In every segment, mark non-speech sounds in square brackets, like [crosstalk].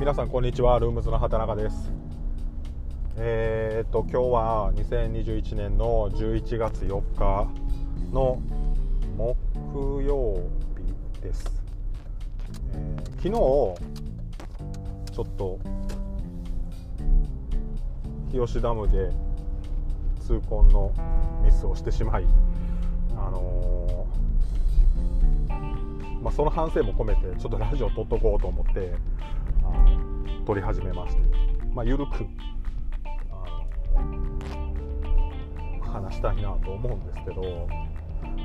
えー皆さんこんにちは。ルームズの畑中です。えー、っと今日は2021年の11月4日の木曜日です、えー昨日ちょっと日吉ダムで痛恨のミスをしてしまいあのーまあ、その反省も込めてちょっとラジオ撮っとこうと思って撮り始めまして、まあ、緩くあの話したいなと思うんですけど、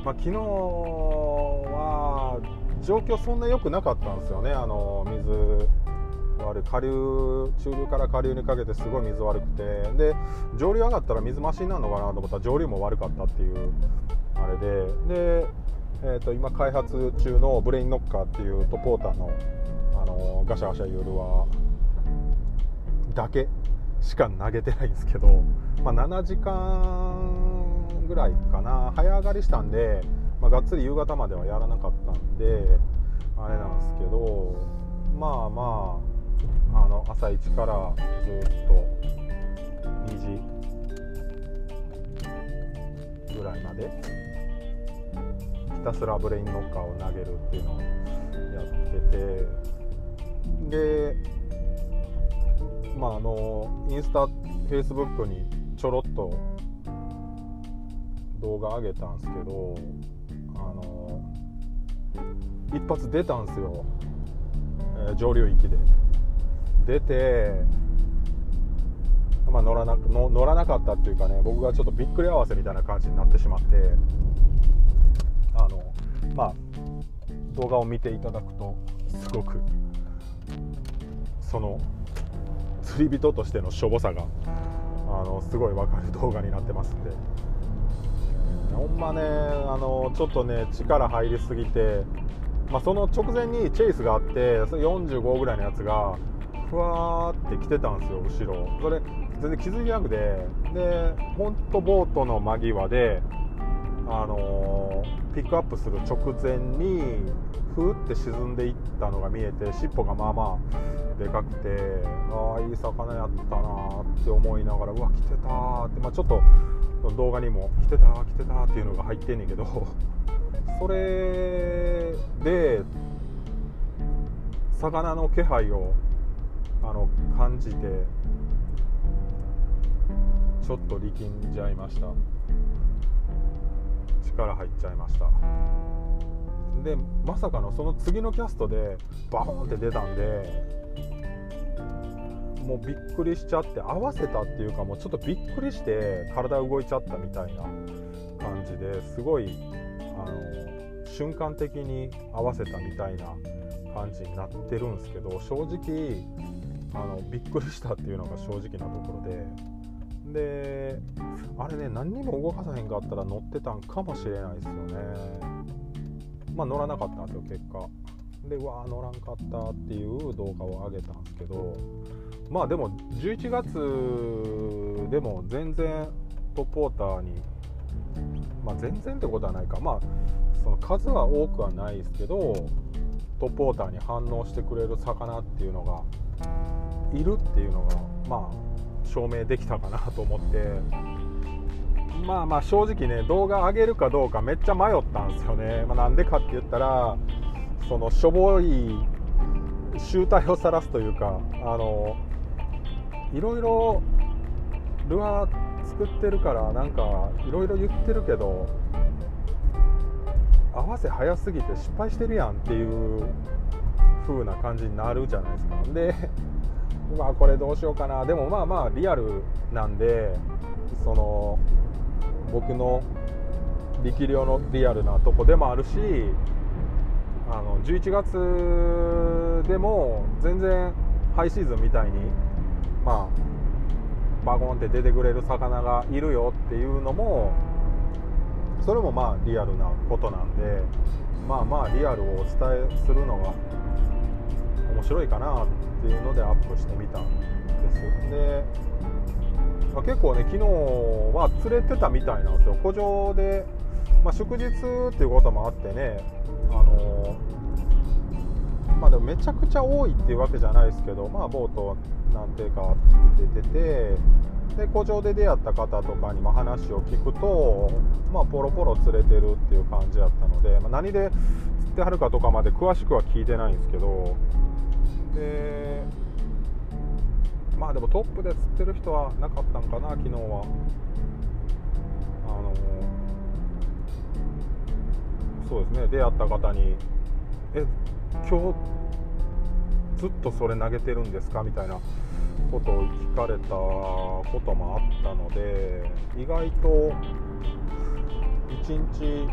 まあ、昨日は状況そんな良くなかったんですよね。あの水悪い下流中流から下流にかけてすごい水悪くてで上流上がったら水増しになるのかなと思ったら上流も悪かったっていうあれでで、えー、と今開発中のブレインノッカーっていうトポーターのあのガシャガシャいうルアーだけしか投げてないんですけど、まあ、7時間ぐらいかな。早上がりしたんで、まあ、がっつり夕方まではやらなかったんであれなんですけどまあまああの朝一からずっと2時ぐらいまでひたすらブレインノッカーを投げるっていうのをやっててでまああのインスタフェイスブックにちょろっと動画上げたんですけどあの一発出たんですよ、えー上流域で。出てまあ乗らなの乗らなかったっていうかね僕がちょっとびっくり合わせみたいな感じになってしまってあのまあ動画を見ていただくとすごくその釣り人としてのしょぼさがあのすごい分かる動画になってますんで。ほんまねあのちょっとね力入りすぎて、まあ、その直前にチェイスがあって45ぐらいのやつがふわーって来てたんですよ後ろ。それ全然気づいてなくてで本当ボートの間際であのピックアップする直前にふーって沈んでいったのが見えて尻尾がまあまあでかくてああいい魚やったなって思いながらうわ来てたって、まあ、ちょっと動画にも来てた来てたっていうのが入ってんねんけど [laughs] それで魚の気配をあの感じてちょっと力んじゃいました。力入っちゃいました。でまさかのその次のキャストでバーンって出たんでもうびっくりしちゃって合わせたっていうかもうちょっとびっくりして体動いちゃったみたいな感じですごいあの瞬間的に合わせたみたいな感じになってるんですけど正直あのびっくりしたっていうのが正直なところで。であれね何にも動かさへんかったら乗ってたんかもしれないですよね。まあ乗らなかったんですよ結果。でうわー乗らんかったっていう動画を上げたんですけどまあでも11月でも全然トップウォーターにまあ全然ってことはないか。まあその数は多くはないですけどトップウォーターに反応してくれる魚っていうのがいるっていうのがまあ証明できたかなと思って。まあまあ正直ね動画上げるかどうかめっちゃ迷ったんですよね、まあ、なんでかって言ったらそのしょぼい集体を晒すというかあのいろいろルアー作ってるからなんかいろいろ言ってるけど合わせ早すぎて失敗してるやんっていう風な感じになるじゃないですか。でうわこれどうしようかな。でもまあまあリアルなんでその僕の力量のリアルなとこでもあるしあの11月でも全然ハイシーズンみたいにまあバゴンって出てくれる魚がいるよっていうのもそれもまあリアルなことなんでまあまあリアルをお伝えするのが面白いかなっていうのでアップしてみたんですで、まあ、結構ね昨日は釣れてたみたいなんですよ。湖上で、まあ、祝日っていうこともあってねあのまあでもめちゃくちゃ多いっていうわけじゃないですけどまあボート何ていうか出ててで古城で出会った方とかにも話を聞くとまあポロポロ釣れてるっていう感じだったので、まあ、何で釣ってはるかとかまで詳しくは聞いてないんですけどでまあでもトップで釣ってる人はなかったんかな昨日はあのそうですね出会った方に「え今日ずっとそれ投げてるんですか?」みたいなことを聞かれたこともあったので意外と一日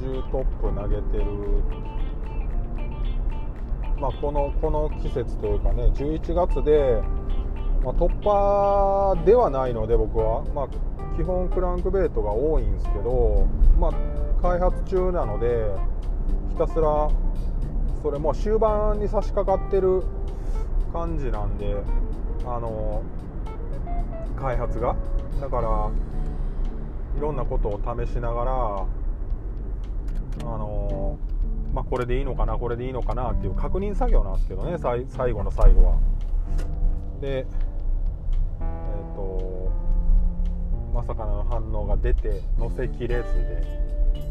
中トップ投げてるまあ、このこの季節というかね11月で、まあ、突破ではないので僕は、まあ、基本クランクベイトが多いんですけど、まあ、開発中なのでひたすらそれも終盤に差し掛かってる感じなんであの開発が。だからいろんなことを試しながらあのまあ、これでいいのかなこれでいいのかなっていう確認作業なんですけどね最後の最後は。でえっ、ー、とまさかの反応が出て乗せきれずで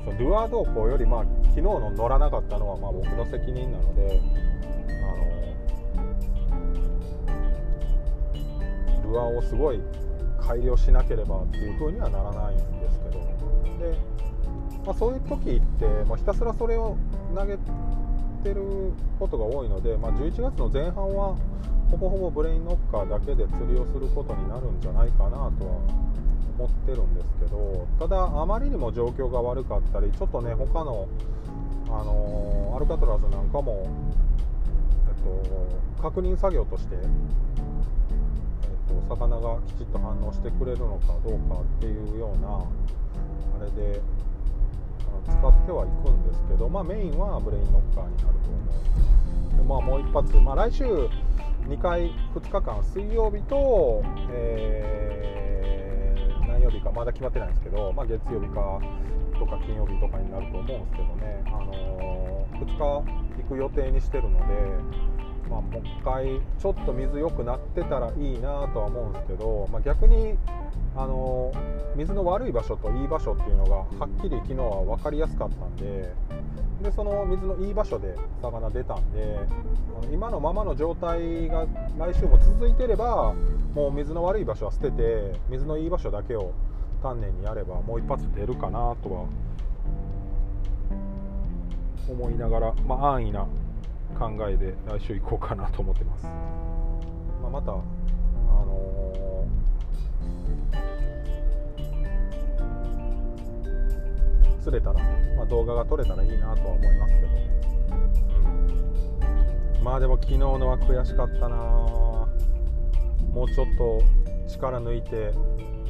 そのルアー動向よりまあ昨日の乗らなかったのはまあ僕の責任なのであのルアーをすごい改良しなければっていう風にはならないんですけどで、まあ、そういう時ってもうひたすらそれを投げてることが多いので、まあ、11月の前半はほぼほぼブレインノッカーだけで釣りをすることになるんじゃないかなとは思ってるんですけどただあまりにも状況が悪かったりちょっとね他の、あのー、アルカトラズなんかも、えっと、確認作業として、魚がきちっと反応してくれるのかどうかっていうようなあれで使ってはいくんですけど、まあ、メインはブレインノッカーになると思うで、まあ、もう一発、まあ、来週2回2日間水曜日と、えー、何曜日かまだ決まってないんですけど、まあ、月曜日かとか金曜日とかになると思うんですけどね、あのー、2日行く予定にしてるので、まあ、もう一回ちょっと水良くなってたらいいなとは思うんですけど、まあ、逆にあの水の悪い場所といい場所っていうのがはっきり昨日は分かりやすかったんででその水のいい場所で魚出たんで今のままの状態が来週も続いてればもう水の悪い場所は捨てて水のいい場所だけを丹念にやればもう一発出るかなとは思いながら、まあ、安易な考えで来週行こうかなと思ってます。まあ、またあのー釣れたら、まあ、動画が撮れたらいいなとは思いますけどね、うん、まあでも昨日のは悔しかったな。もうちょっと力抜いて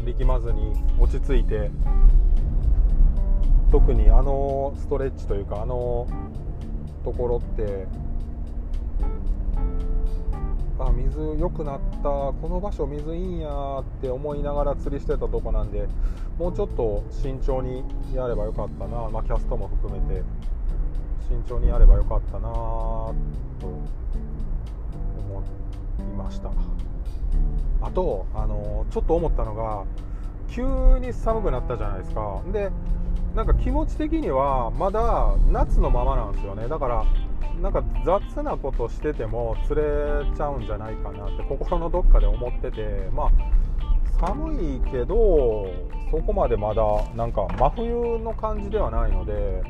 力まずに落ち着いて特にあのストレッチというかあのところってあ水良くなった。この場所水いいんやって思いながら釣りしてたとこなんでもうちょっと慎重にやればよかったな、まあ、キャストも含めて慎重にやればよかったなと思いました。あと、あのちょっと思ったのが急に寒くなったじゃないですか。でなんか気持ち的にはまだ夏のままなんですよね。だからなんか雑なことしてても釣れちゃうんじゃないかなって心のどっかで思っててまあ寒いけどそこまでまだなんか真冬の感じではないので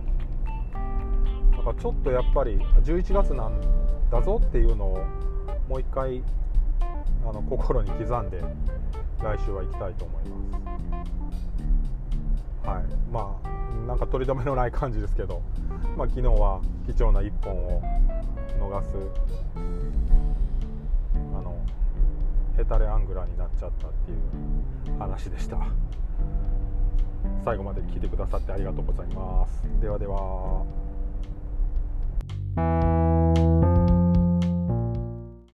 なんかちょっとやっぱり11月なんだぞっていうのをもう一回あの心に刻んで来週は行きたいと思います。はい。まあなんか取り留めのない感じですけどまあ、昨日は貴重な1本を逃すあのヘタレアングラーになっちゃったっていう話でした。最後まで聞いてくださってありがとうございます。ではでは。